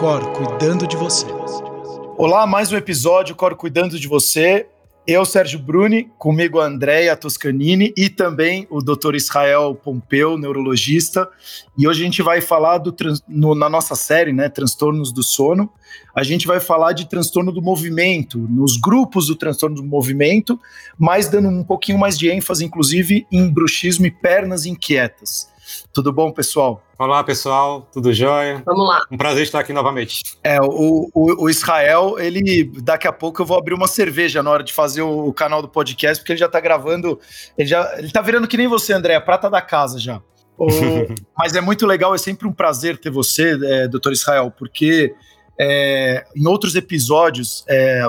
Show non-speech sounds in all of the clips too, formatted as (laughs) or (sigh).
Cor cuidando de você. Olá, mais um episódio Cor cuidando de você. Eu, Sérgio Bruni, comigo a Andréia Toscanini e também o Dr. Israel Pompeu, neurologista. E hoje a gente vai falar do no, na nossa série, né, Transtornos do Sono. A gente vai falar de transtorno do movimento, nos grupos do transtorno do movimento, mas dando um pouquinho mais de ênfase, inclusive, em bruxismo e pernas inquietas. Tudo bom, pessoal? Olá, pessoal, tudo jóia? Vamos lá. Um prazer estar aqui novamente. É, o, o, o, Israel, ele daqui a pouco eu vou abrir uma cerveja na hora de fazer o, o canal do podcast, porque ele já tá gravando, ele já ele tá virando que nem você, André, a prata da casa já. O, (laughs) mas é muito legal, é sempre um prazer ter você, é, doutor Israel, porque é, em outros episódios, é,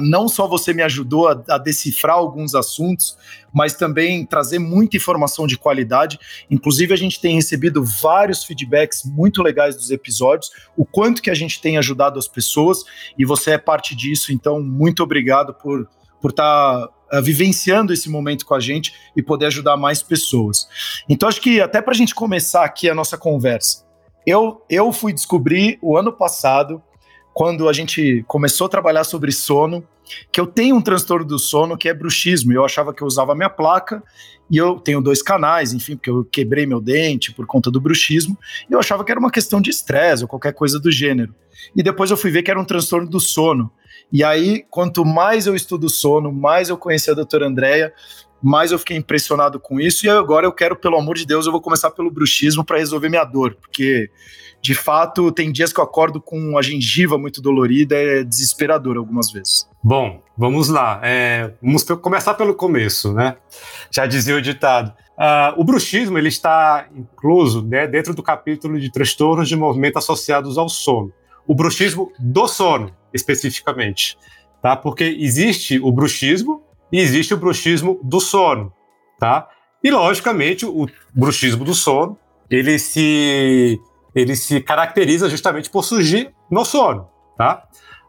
não só você me ajudou a, a, decifrar alguns assuntos, mas também trazer muita informação de qualidade. Inclusive, a gente tem recebido vários feedbacks muito legais dos episódios, o quanto que a gente tem ajudado as pessoas, e você é parte disso, então, muito obrigado por por estar tá, uh, vivenciando esse momento com a gente e poder ajudar mais pessoas. Então, acho que até para a gente começar aqui a nossa conversa, eu, eu fui descobrir o ano passado quando a gente começou a trabalhar sobre sono, que eu tenho um transtorno do sono que é bruxismo. Eu achava que eu usava minha placa e eu tenho dois canais, enfim, porque eu quebrei meu dente por conta do bruxismo. E eu achava que era uma questão de estresse ou qualquer coisa do gênero. E depois eu fui ver que era um transtorno do sono. E aí, quanto mais eu estudo sono, mais eu conheci a doutora Andréia, mais eu fiquei impressionado com isso. E agora eu quero, pelo amor de Deus, eu vou começar pelo bruxismo para resolver minha dor, porque de fato tem dias que eu acordo com a gengiva muito dolorida, é desesperador algumas vezes. Bom, vamos lá. É, vamos começar pelo começo, né? Já dizia o ditado. Uh, o bruxismo ele está incluso né, dentro do capítulo de transtornos de movimento associados ao sono. O bruxismo do sono, especificamente, tá? Porque existe o bruxismo e existe o bruxismo do sono, tá? E logicamente o bruxismo do sono ele se ele se caracteriza justamente por surgir no sono, tá?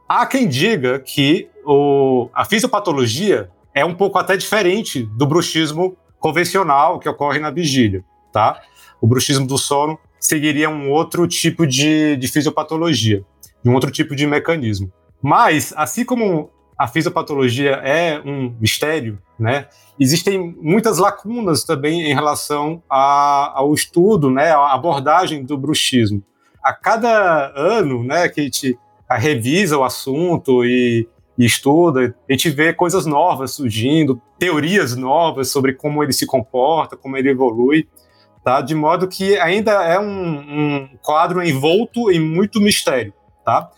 Há quem diga que o, a fisiopatologia é um pouco até diferente do bruxismo convencional que ocorre na vigília, tá? O bruxismo do sono seguiria um outro tipo de, de fisiopatologia, um outro tipo de mecanismo. Mas, assim como a fisiopatologia é um mistério, né? Existem muitas lacunas também em relação a, ao estudo, né, à abordagem do bruxismo. A cada ano, né, que a gente revisa o assunto e, e estuda, a gente vê coisas novas surgindo, teorias novas sobre como ele se comporta, como ele evolui, tá? De modo que ainda é um, um quadro envolto em muito mistério, tá?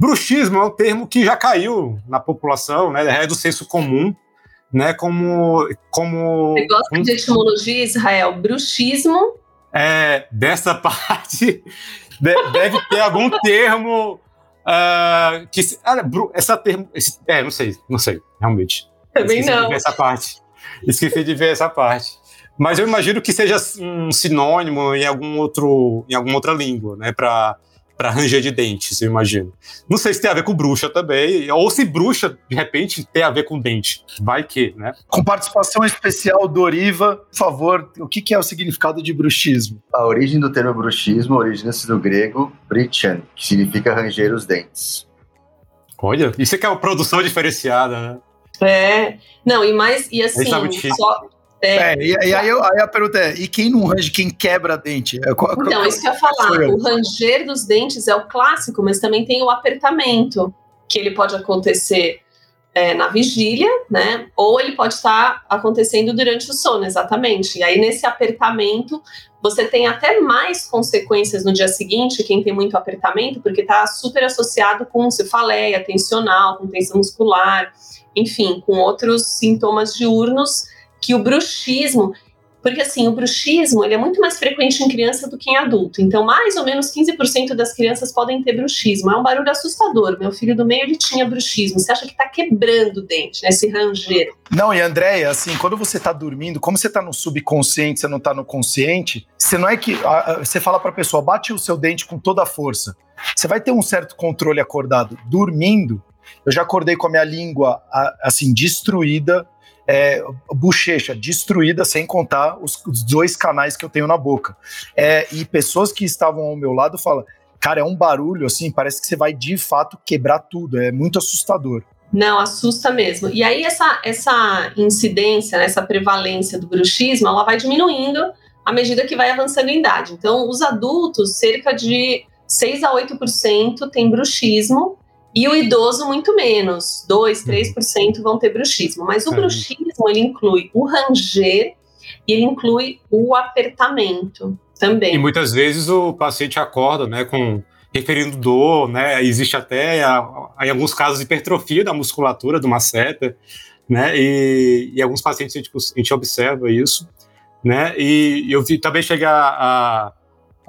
Bruxismo é um termo que já caiu na população, né? É do senso comum, né? Como. como Você gosta um, de etimologia, Israel? Bruxismo? É, dessa (laughs) parte deve ter algum termo uh, que. Ah, essa termo. Esse, é, não sei, não sei, realmente. Também Esqueci não. De ver essa parte. Esqueci de ver essa parte. Mas eu imagino que seja um sinônimo em algum outro, em alguma outra língua, né? Para para ranger de dentes, eu imagino. Não sei se tem a ver com bruxa também, ou se bruxa, de repente, tem a ver com dente. Vai que, né? Com participação especial do Oriva, por favor, o que, que é o significado de bruxismo? A origem do termo bruxismo origina-se do grego brichan, que significa ranger os dentes. Olha, isso é que é uma produção diferenciada, né? É, não, e mais, e assim, só, é, é e, e aí, eu, aí, a pergunta é: e quem não range, quem quebra dente? É, qual, então, isso que eu ia falar. O ranger dos dentes é o clássico, mas também tem o apertamento, que ele pode acontecer é, na vigília, né? Ou ele pode estar acontecendo durante o sono, exatamente. E aí, nesse apertamento, você tem até mais consequências no dia seguinte, quem tem muito apertamento, porque está super associado com cefaleia tensional, com tensão muscular, enfim, com outros sintomas diurnos que o bruxismo, porque assim, o bruxismo ele é muito mais frequente em criança do que em adulto. Então, mais ou menos 15% das crianças podem ter bruxismo. É um barulho assustador. Meu filho do meio ele tinha bruxismo. Você acha que está quebrando o dente, né? Esse ranger. Não, e Andréia, assim, quando você está dormindo, como você está no subconsciente, você não está no consciente, você não é que você fala para a pessoa, bate o seu dente com toda a força. Você vai ter um certo controle acordado. Dormindo, eu já acordei com a minha língua assim destruída, é, bochecha destruída, sem contar os, os, dois canais que eu tenho na boca. É, e pessoas que estavam ao meu lado falam: cara, é um barulho assim, parece que você vai de fato quebrar tudo. É muito assustador. Não, assusta mesmo. E aí essa, essa incidência, né, essa prevalência do bruxismo, ela vai diminuindo à medida que vai avançando em idade. Então, os adultos, cerca de 6 a 8% tem bruxismo, e o idoso muito menos, 2, 3% vão ter bruxismo. Mas o bruxismo, ele inclui o ranger e ele inclui o apertamento também. E muitas vezes o paciente acorda, né, com referindo dor, né, existe até, em alguns casos, hipertrofia da musculatura do maceta, né, e, e alguns pacientes a gente, a gente observa isso, né, e eu vi, também chegar a a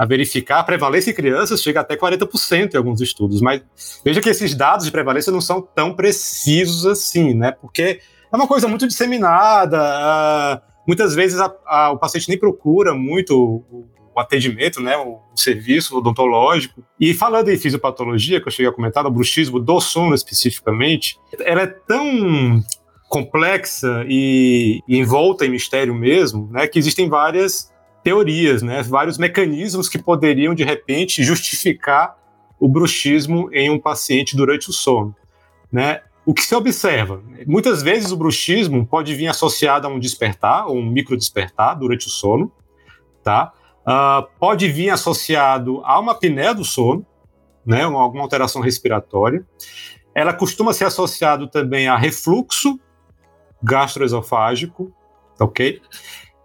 verificar, a prevalência em crianças chega até 40% em alguns estudos, mas veja que esses dados de prevalência não são tão precisos assim, né? Porque é uma coisa muito disseminada, muitas vezes a, a, o paciente nem procura muito o, o atendimento, né, o, o, serviço odontológico. E falando em fisiopatologia, que eu cheguei a comentar, o bruxismo do sono especificamente, ela é tão complexa e, e envolta em mistério mesmo, né, que existem várias teorias, né, vários mecanismos que poderiam, de repente, justificar o bruxismo em um paciente durante o sono. Né? O que se observa? Muitas vezes o bruxismo pode vir associado a um despertar, ou um microdespertar durante o sono, tá? Uh, pode vir associado a uma apneia do sono, né, alguma alteração respiratória. Ela costuma ser associado também a refluxo gastroesofágico, ok?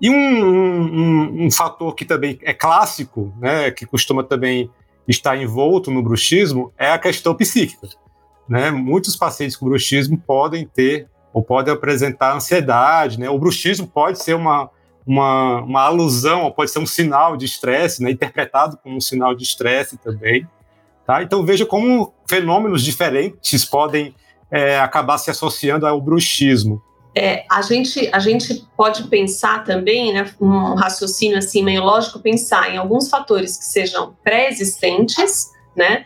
E um, um, um, fator que também é clássico, né, que costuma também estar envolto no bruxismo, é a questão psíquica. Né? Muitos pacientes com bruxismo podem ter ou podem apresentar ansiedade. Né? O bruxismo pode ser uma, uma, uma alusão, ou pode ser um sinal de estresse, né? interpretado como um sinal de estresse também. Tá? Então veja como fenômenos diferentes podem é, acabar se associando ao bruxismo. É, a, gente, a gente pode pensar também, né, um raciocínio assim meio lógico, pensar em alguns fatores que sejam pré-existentes, né?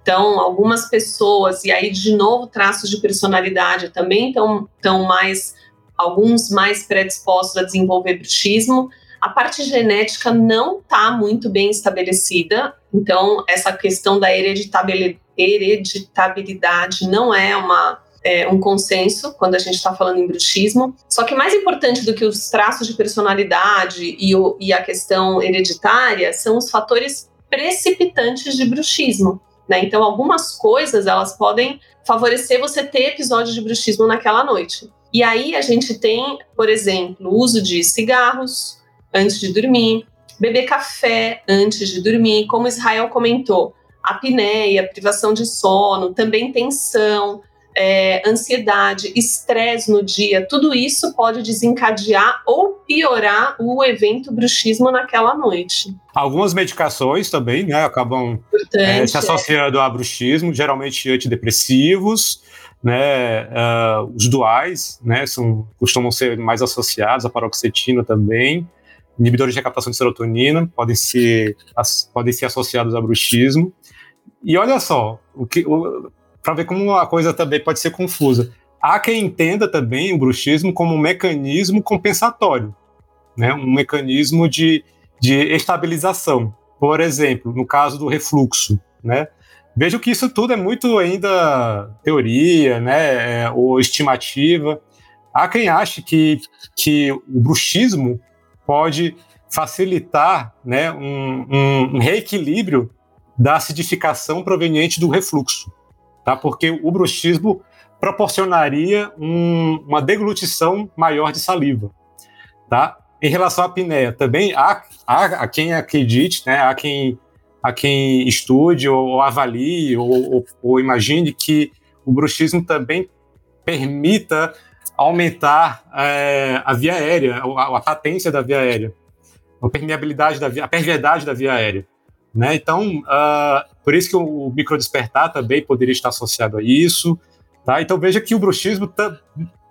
Então, algumas pessoas, e aí de novo traços de personalidade também estão tão mais, alguns mais predispostos a desenvolver bruxismo. A parte genética não está muito bem estabelecida, então essa questão da hereditabilidade não é uma é, um consenso quando a gente está falando em bruxismo. Só que mais importante do que os traços de personalidade e, o, e a questão hereditária são os fatores precipitantes de bruxismo. Né? Então, algumas coisas elas podem favorecer você ter episódios de bruxismo naquela noite. E aí a gente tem, por exemplo, o uso de cigarros antes de dormir, beber café antes de dormir, como Israel comentou, apneia, privação de sono, também tensão, é, ansiedade, estresse no dia, tudo isso pode desencadear ou piorar o evento bruxismo naquela noite. Algumas medicações também né, acabam é, se associando a bruxismo, geralmente antidepressivos, né, uh, os duais, né, são, costumam ser mais associados, a paroxetina também, inibidores de recaptação de serotonina podem ser, as, podem ser associados a bruxismo. E olha só, o que, o, para ver como a coisa também pode ser confusa. Há quem entenda também o bruxismo como um mecanismo compensatório, né? um mecanismo de, de estabilização. Por exemplo, no caso do refluxo, né? Vejo que isso tudo é muito ainda teoria, né, é, ou estimativa. Há quem ache que, que o bruxismo pode facilitar né, um, um, um reequilíbrio da acidificação proveniente do refluxo tá? Porque o bruxismo proporcionaria um, uma deglutição maior de saliva, tá? Em relação à apneia, também há, há, há quem acredite, né? Há quem, há quem estude ou, ou avalie ou, ou, ou imagine que o bruxismo também permita aumentar é, a via aérea, a, a, patência da via aérea, a permeabilidade da via, a perviedade da via aérea. Né? Então, uh, por isso que o, o microdespertar também poderia estar associado a isso. Tá? Então veja que o bruxismo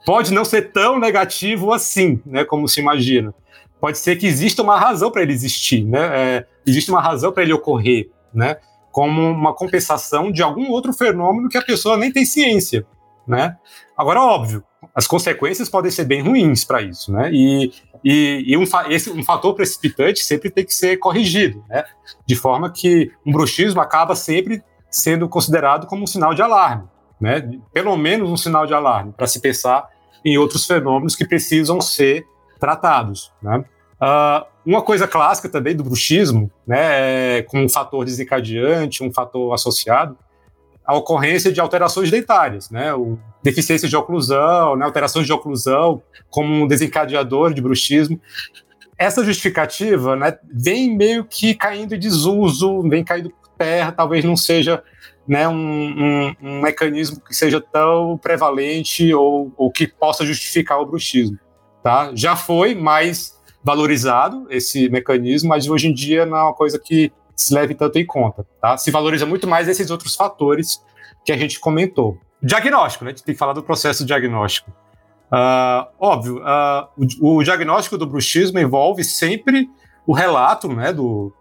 pode não ser tão negativo assim, né, como se imagina. Pode ser que exista uma razão para ele existir, né? É, existe uma razão para ele ocorrer, né? Como uma compensação de algum outro fenômeno que a pessoa nem tem ciência, né? Agora, óbvio, as consequências podem ser bem ruins para isso, né? E, e, e um, esse, um fator precipitante sempre tem que ser corrigido, né? De forma que um bruxismo acaba sempre sendo considerado como um sinal de alarme, né? Pelo menos um sinal de alarme, para se pensar em outros fenômenos que precisam ser tratados, né? Uh, uma coisa clássica também do bruxismo, né, é, como um fator desencadeante, um fator associado, a ocorrência de alterações dentárias, né, o, deficiência de oclusão, né, alterações de oclusão como um desencadeador de bruxismo. Essa justificativa né, vem meio que caindo em desuso, vem caindo por terra, talvez não seja né, um, um, um mecanismo que seja tão prevalente ou, ou que possa justificar o bruxismo. Tá? Já foi, mas valorizado esse mecanismo, mas hoje em dia não é uma coisa que se leve tanto em conta. Tá? Se valoriza muito mais esses outros fatores que a gente comentou. Diagnóstico, né? A gente tem que falar do processo diagnóstico. Uh, óbvio, uh, o, o, diagnóstico do bruxismo envolve sempre o relato, né, do,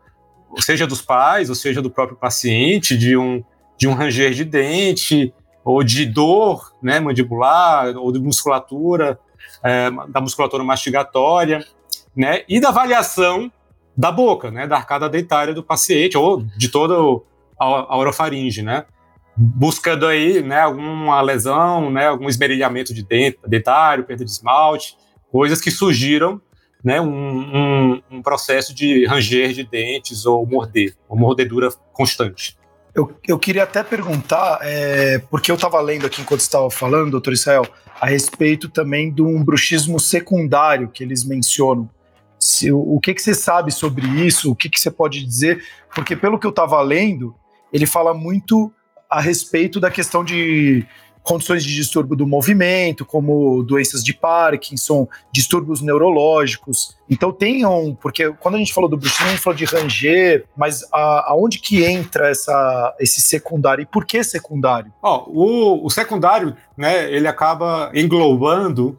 seja dos pais, ou seja do próprio paciente, de um, de um ranger de dente, ou de dor né, mandibular, ou de musculatura, é, da musculatura mastigatória né, e da avaliação da boca, né, da arcada dentária do paciente ou de toda a, orofaringe, né, buscando aí, né, alguma lesão, né, algum esmerilhamento de dentário, perda de esmalte, coisas que surgiram, né, um, um, um processo de ranger de dentes ou morder, uma mordedura constante. Eu, eu queria até perguntar, é, porque eu estava lendo aqui enquanto estava falando, doutor Israel, a respeito também de um bruxismo secundário que eles mencionam. Se, o que, que você sabe sobre isso? O que, que você pode dizer? Porque, pelo que eu estava lendo, ele fala muito a respeito da questão de condições de distúrbio do movimento, como doenças de Parkinson, distúrbios neurológicos. Então tenham, porque quando a gente falou do bruxismo, a gente falou de ranger, mas a, aonde que entra essa, esse secundário e por que secundário? Oh, o, o secundário, né, ele acaba englobando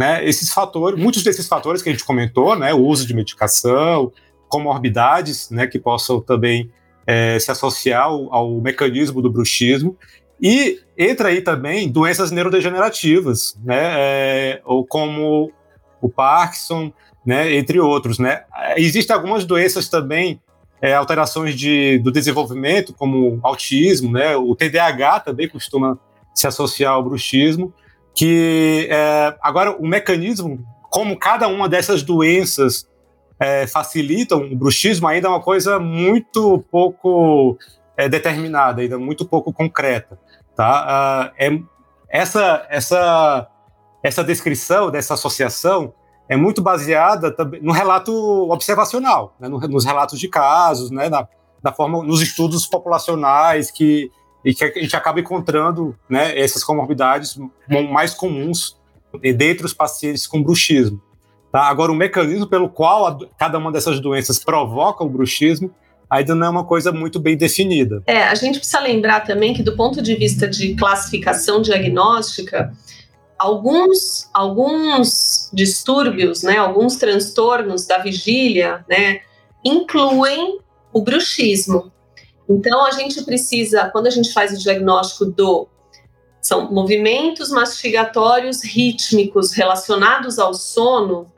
né, esses fatores, muitos desses fatores que a gente comentou, né, o uso de medicação, comorbidades, né, que possam também é, se associar ao, ao, mecanismo do bruxismo, e entra aí também doenças neurodegenerativas, né, é, ou como o Parkinson, né, entre outros, né. Existem algumas doenças também, é, alterações de, do desenvolvimento, como autismo, né, o TDAH também costuma se associar ao bruxismo, que é, agora o mecanismo, como cada uma dessas doenças é, facilitam o bruxismo, ainda é uma coisa muito pouco é, determinada, ainda muito pouco concreta. Tá? Uh, é, essa, essa, essa descrição dessa associação é muito baseada no relato observacional, né, nos relatos de casos, né, na, na forma, nos estudos populacionais que e que a gente acaba encontrando né, essas comorbidades mais comuns dentre os pacientes com bruxismo. Tá? Agora, o mecanismo pelo qual a, cada uma dessas doenças provoca o bruxismo ainda não é uma coisa muito bem definida. É, a gente precisa lembrar também que, do ponto de vista de classificação diagnóstica, alguns, alguns distúrbios, né, alguns transtornos da vigília, né, incluem o bruxismo. Então, a gente precisa, quando a gente faz o diagnóstico do. São movimentos mastigatórios rítmicos relacionados ao sono,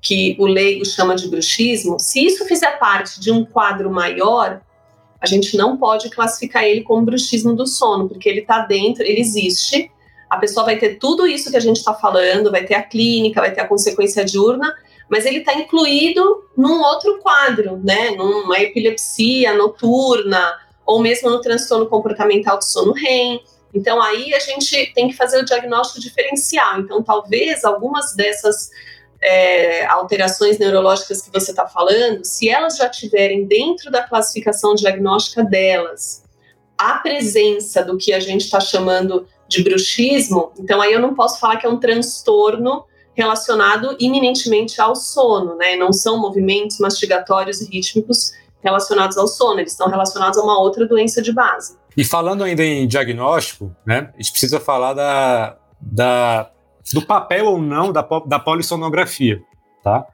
que o leigo chama de bruxismo, se isso fizer parte de um quadro maior, a gente não pode classificar ele como bruxismo do sono, porque ele está dentro, ele existe. A pessoa vai ter tudo isso que a gente está falando, vai ter a clínica, vai ter a consequência diurna, mas ele está incluído num outro quadro, né? Numa epilepsia noturna, ou mesmo no transtorno comportamental do sono REM. Então, aí a gente tem que fazer o diagnóstico diferencial. Então, talvez algumas dessas é, alterações neurológicas que você está falando, se elas já tiverem dentro da classificação diagnóstica delas a presença do que a gente está chamando de bruxismo, então aí eu não posso falar que é um transtorno relacionado iminentemente ao sono, né? Não são movimentos mastigatórios e rítmicos relacionados ao sono, eles estão relacionados a uma outra doença de base. E falando ainda em diagnóstico, né? A gente precisa falar da, da do papel ou não da, da polissonografia, tá?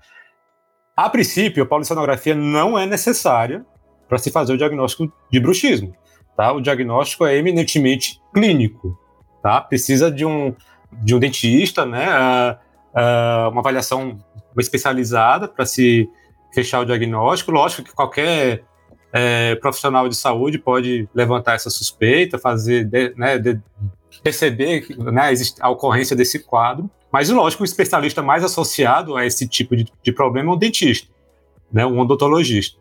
A princípio, a polissonografia não é necessária para se fazer o diagnóstico de bruxismo, tá? O diagnóstico é eminentemente clínico, tá? Precisa de um, de um dentista, né? Uh, uma avaliação especializada para se fechar o diagnóstico. Lógico que qualquer é, profissional de saúde pode levantar essa suspeita, fazer, de, né, de, perceber né, a ocorrência desse quadro, mas lógico, o especialista mais associado a esse tipo de, de problema é o dentista, né, um odontologista.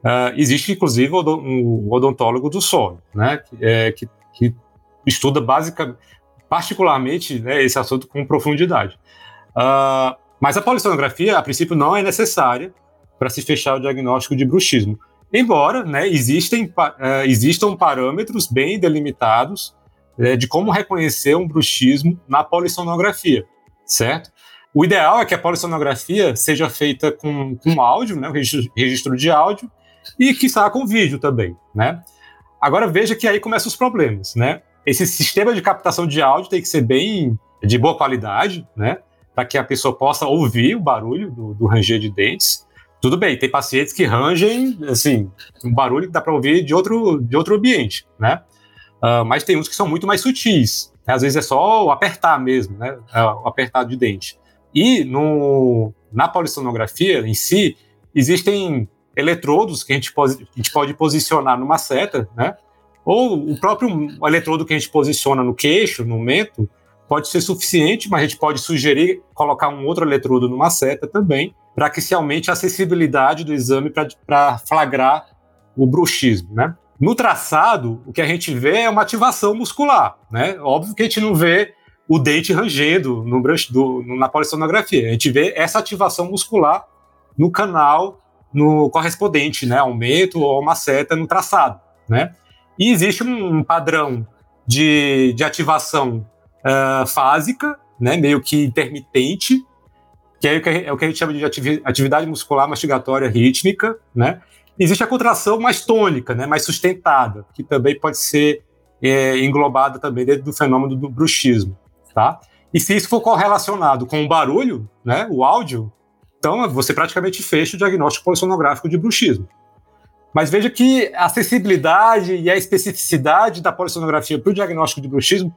Uh, existe, inclusive, um odontólogo do sono, né, que, é, que, que estuda basicamente, particularmente, né, esse assunto com profundidade. Uh, mas a polissonografia, a princípio, não é necessária para se fechar o diagnóstico de bruxismo. Embora né, existem, uh, existam parâmetros bem delimitados uh, de como reconhecer um bruxismo na polissonografia, certo? O ideal é que a polissonografia seja feita com, com áudio, né, registro, de áudio, e que saia com vídeo também, né? Agora veja que aí começam os problemas, né? Esse sistema de captação de áudio tem que ser bem de boa qualidade, né? Para que a pessoa possa ouvir o barulho do, do ranger de dentes. Tudo bem, tem pacientes que rangem, assim, um barulho que dá para ouvir de outro, de outro ambiente, né? Uh, mas tem uns que são muito mais sutis. Né? Às vezes é só apertar mesmo, né? Uh, o apertar de dente. E no, na polissonografia em si, existem eletrodos que a gente a gente pode posicionar numa seta, né? Ou o próprio eletrodo que a gente posiciona no queixo, no mento, pode ser suficiente, mas a gente pode sugerir colocar um outro eletrodo numa seta também, para que se aumente a acessibilidade do exame para flagrar o bruxismo, né? No traçado, o que a gente vê é uma ativação muscular, né? Óbvio que a gente não vê o dente rangendo no, do, na polissonografia. A gente vê essa ativação muscular no canal no correspondente, né, aumento ou uma seta no traçado, né? E existe um padrão de, de ativação uh, fásica, né, meio que intermitente, que é o que, é o que a gente chama de atividade muscular mastigatória rítmica, né? Existe a contração mais tônica, né, mais sustentada, que também pode ser é, englobada também dentro do fenômeno do bruxismo, tá? E se isso for correlacionado com o barulho, né, o áudio, então, você praticamente fecha o diagnóstico polissonográfico de bruxismo. Mas veja que a acessibilidade e a especificidade da polissonografia para o diagnóstico de bruxismo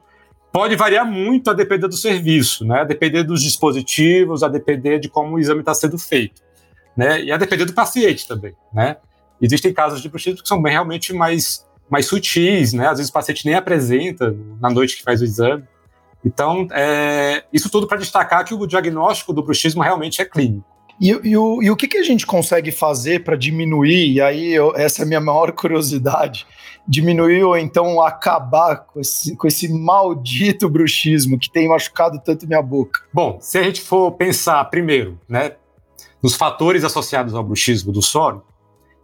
pode variar muito a depender do serviço, né? a depender dos dispositivos, a depender de como o exame está sendo feito. Né? E a depender do paciente também. Né? Existem casos de bruxismo que são bem, realmente mais, mais sutis, né? às vezes o paciente nem apresenta na noite que faz o exame. Então, é, isso tudo para destacar que o diagnóstico do bruxismo realmente é clínico. E, e, o, e o que, que a gente consegue fazer para diminuir? E aí, eu, essa é a minha maior (laughs) curiosidade: diminuir ou então acabar com esse, com esse maldito bruxismo que tem machucado tanto minha boca? Bom, se a gente for pensar primeiro, né, nos fatores associados ao bruxismo do sono,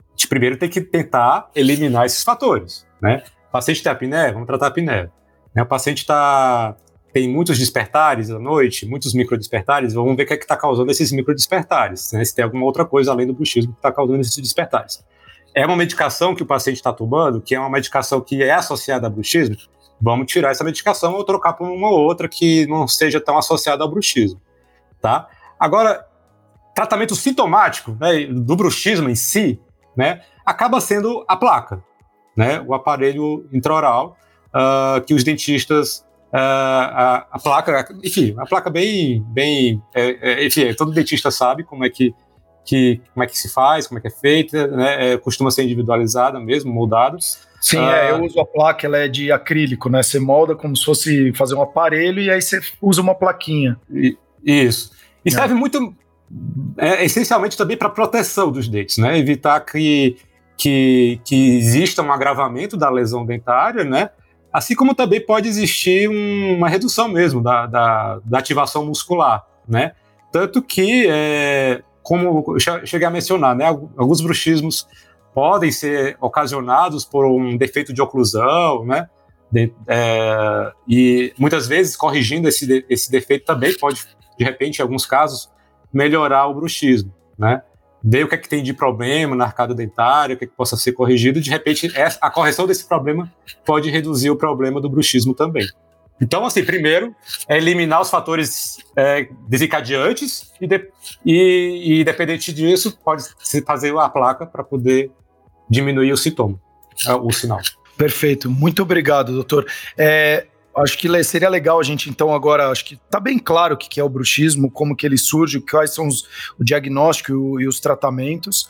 a gente primeiro tem que tentar eliminar esses fatores, né? O paciente tem apneia, vamos tratar a apneia. O paciente está tem muitos despertares à noite, muitos microdespertares, vamos ver o que é que está causando esses microdespertares, né? se tem alguma outra coisa além do bruxismo que está causando esses despertares. É uma medicação que o paciente está tomando, que é uma medicação que é associada a bruxismo, vamos tirar essa medicação ou trocar por uma outra que não seja tão associada ao bruxismo, tá? Agora, tratamento sintomático né, do bruxismo em si, né, acaba sendo a placa, né, o aparelho intraoral uh, que os dentistas a, a, placa, enfim, a placa bem, bem, é, é, enfim, todo dentista sabe como é que, que, como é que se faz, como é que é feita, né? É, costuma ser individualizada mesmo, moldada. Sim, uh, é, eu uso a placa, ela é de acrílico, né? Você molda como se fosse fazer um aparelho e aí você usa uma plaquinha. E, isso. E é. serve muito, é, essencialmente também para proteção dos dentes, né? Evitar que, que, que exista um agravamento da lesão dentária, né? Assim como também pode existir um, uma redução mesmo da, da, da, ativação muscular, né? Tanto que, é, como eu cheguei a mencionar, né, alguns bruxismos podem ser ocasionados por um defeito de oclusão, né? De, é, e muitas vezes corrigindo esse, esse defeito também pode, de repente, em alguns casos, melhorar o bruxismo, né? Ver o que é que tem de problema na arcada dentária, o que, é que possa ser corrigido, de repente a correção desse problema pode reduzir o problema do bruxismo também. Então, assim, primeiro é eliminar os fatores é, desencadeantes e, de, e, e, dependente disso, pode se fazer a placa para poder diminuir o sintoma, o sinal. Perfeito, muito obrigado, doutor. É, acho que seria legal a gente, então, agora, acho que tá bem claro o que é o bruxismo, como que ele surge, quais são os, o diagnóstico e os tratamentos.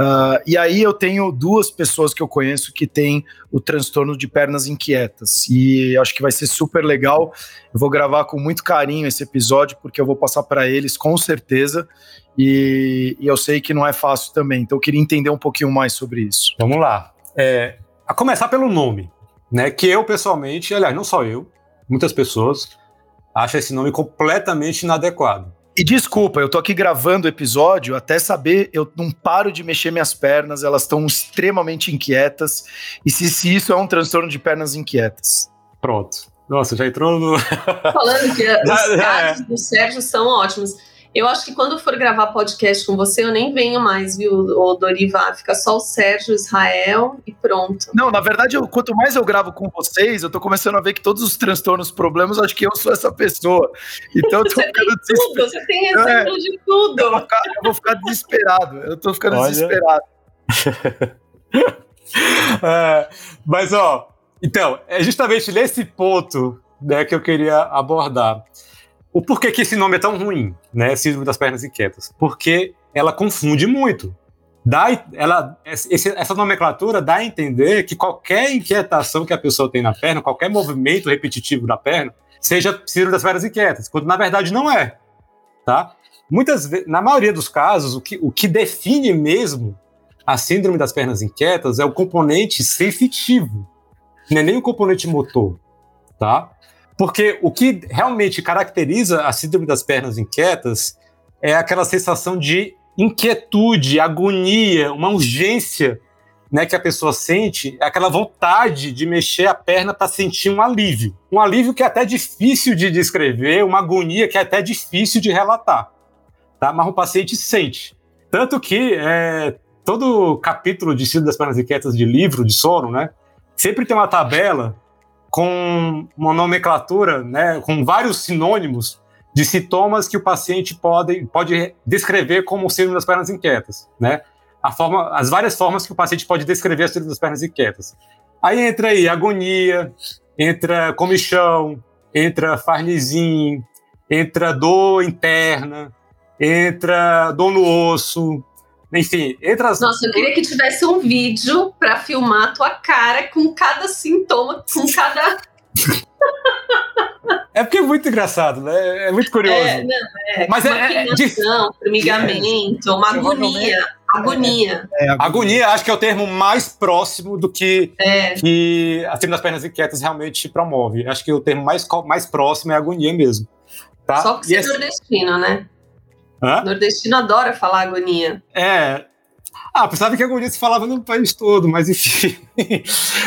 Uh, e aí eu tenho duas pessoas que eu conheço que têm o transtorno de pernas inquietas. E acho que vai ser super legal. Eu vou gravar com muito carinho esse episódio, porque eu vou passar para eles com certeza. E, e, eu sei que não é fácil também. Então eu queria entender um pouquinho mais sobre isso. Vamos lá. É, a começar pelo nome, né? Que eu, pessoalmente, aliás, não só eu, muitas pessoas acham esse nome completamente inadequado. E desculpa, eu tô aqui gravando o episódio até saber, eu não paro de mexer minhas pernas, elas estão extremamente inquietas. E se, se isso é um transtorno de pernas inquietas. Pronto. Nossa, já entrou no. Falando que (laughs) os casos do Sérgio são ótimos. Eu acho que quando for gravar podcast com você, eu nem venho mais, viu, o Doriva? Fica só o Sérgio, Israel e pronto. Não, na verdade, eu, quanto mais eu gravo com vocês, eu tô começando a ver que todos os transtornos, problemas, acho que eu sou essa pessoa. Então eu tô você ficando desesperado. Você tem exemplo é, de tudo. Eu vou, ficar, eu vou, ficar, desesperado. Eu tô ficando Olha. desesperado. (laughs) é, mas, ó, então, é justamente nesse ponto né, que eu queria abordar. O porquê que esse nome é tão ruim, né? Síndrome das pernas inquietas? Porque ela confunde muito. Dá, ela, esse, essa nomenclatura dá a entender que qualquer inquietação que a pessoa tem na perna, qualquer movimento repetitivo da perna, seja síndrome das pernas inquietas, quando na verdade não é. Tá? Muitas na maioria dos casos, o que, o que define mesmo a síndrome das pernas inquietas é o componente sensitivo, não é nem o componente motor. Tá? Porque o que realmente caracteriza a síndrome das pernas inquietas é aquela sensação de inquietude, agonia, uma urgência né, que a pessoa sente, é aquela vontade de mexer a perna para sentir um alívio. Um alívio que é até difícil de descrever, uma agonia que é até difícil de relatar. Tá? Mas o paciente sente. Tanto que é, todo capítulo de Síndrome das Pernas Inquietas de livro, de sono, né, sempre tem uma tabela com uma nomenclatura, né, com vários sinônimos de sintomas que o paciente pode, pode descrever como síndrome das pernas inquietas, né? A forma, as várias formas que o paciente pode descrever a síndrome das pernas inquietas. Aí entra aí agonia, entra comichão, entra farnizinho, entra dor interna, entra dor no osso, enfim, entre as. Nossa, eu queria que tivesse um vídeo para filmar a tua cara com cada sintoma, com (laughs) cada. É porque é muito engraçado, né? É muito curioso. É, não, é. Mas é, é de... formigamento, uma agonia. Agonia. É, agonia. agonia, acho que é o termo mais próximo do que, é. que a síndrome das pernas inquietas realmente promove. Acho que o termo mais, mais próximo é agonia mesmo. Tá? Só que você é nordestino, né? Hã? Nordestino adora falar agonia. É. Ah, pensava que agonia se falava no país todo, mas enfim.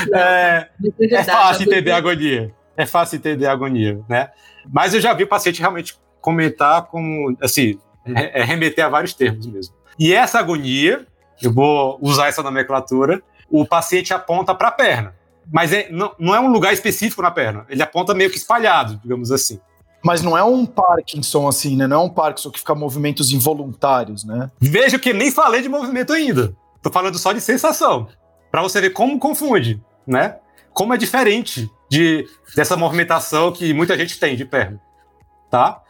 Não, é, é, é fácil entender a agonia. É fácil entender a agonia, né? Mas eu já vi o paciente realmente comentar como, assim, é remeter a vários termos mesmo. E essa agonia, eu vou usar essa nomenclatura, o paciente aponta para a perna. Mas é, não, não é um lugar específico na perna, ele aponta meio que espalhado, digamos assim. Mas não é um Parkinson assim, né? Não é um Parkinson que fica movimentos involuntários, né? Veja que nem falei de movimento ainda. Tô falando só de sensação. Para você ver como confunde, né? Como é diferente de dessa movimentação que muita gente tem de perna, tá?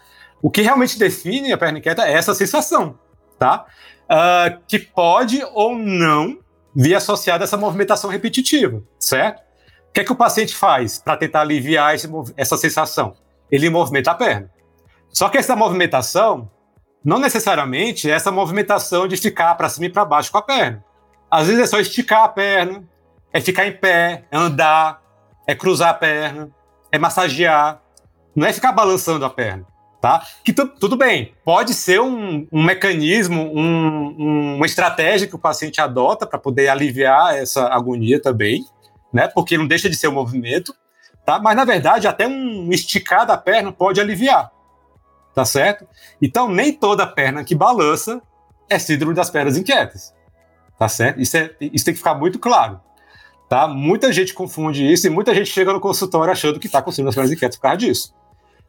O que realmente define a perna inquieta é essa sensação, tá? Uh, que pode ou não vir associada a essa movimentação repetitiva, certo? O que é que o paciente faz para tentar aliviar esse, essa sensação? Ele movimenta a perna. Só que essa movimentação não necessariamente é essa movimentação de ficar para cima e para baixo com a perna. Às vezes é só esticar a perna, é ficar em pé, é andar, é cruzar a perna, é massagear, não é ficar balançando a perna, tá? Que tu, tudo bem, pode ser um, um mecanismo, um, uma estratégia que o paciente adota para poder aliviar essa agonia também, né? Porque não deixa de ser um movimento, tá? Mas na verdade, até um esticar da perna pode aliviar, tá certo? Então, nem toda perna que balança é síndrome das pernas inquietas, tá certo? Isso, é, isso tem que ficar muito claro, tá? Muita gente confunde isso e muita gente chega no consultório achando que está com síndrome das pernas inquietas por causa disso,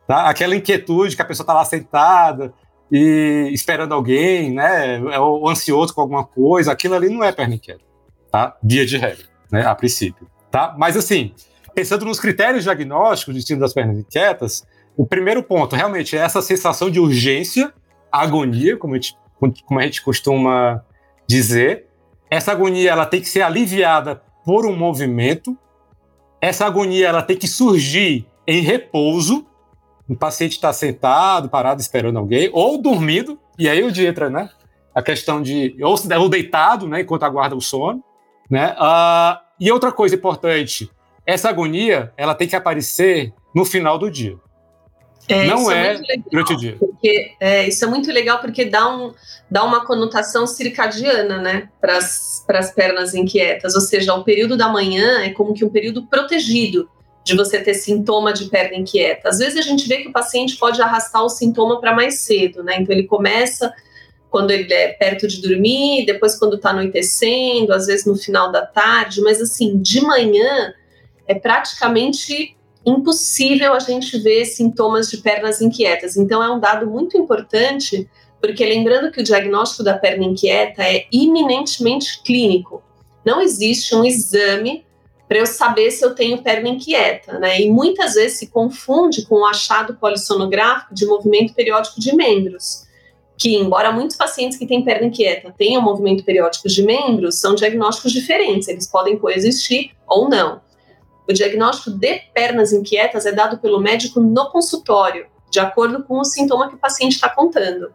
tá? Aquela inquietude que a pessoa está lá sentada e esperando alguém, né? É ou ansioso com alguma coisa, aquilo ali não é perna inquieta, tá? Via de regra, né? A princípio, tá? Mas assim, pensando nos critérios diagnósticos de síndrome das pernas inquietas, o primeiro ponto realmente é essa sensação de urgência, agonia, como a gente, como a gente costuma dizer. Essa agonia ela tem que ser aliviada por um movimento. Essa agonia ela tem que surgir em repouso. O paciente está sentado, parado, esperando alguém, ou dormindo, e aí o entra, né? A questão de. Ou, ou deitado, né? Enquanto aguarda o sono. Né? Uh, e outra coisa importante: essa agonia ela tem que aparecer no final do dia. É, não é, é durante o dia. Porque, é, isso é muito legal porque dá, um, dá uma conotação circadiana, né, para as pernas inquietas. Ou seja, o período da manhã é como que um período protegido de você ter sintoma de perna inquieta. Às vezes a gente vê que o paciente pode arrastar o sintoma para mais cedo, né? Então ele começa quando ele é perto de dormir, depois quando está anoitecendo, às vezes no final da tarde, mas assim, de manhã é praticamente impossível a gente ver sintomas de pernas inquietas. Então, é um dado muito importante, porque lembrando que o diagnóstico da perna inquieta é iminentemente clínico. Não existe um exame para eu saber se eu tenho perna inquieta, né? E muitas vezes se confunde com o achado polissonográfico de movimento periódico de membros, que embora muitos pacientes que têm perna inquieta tenham movimento periódico de membros, são diagnósticos diferentes, eles podem coexistir ou não. O diagnóstico de pernas inquietas é dado pelo médico no consultório, de acordo com o sintoma que o paciente está contando.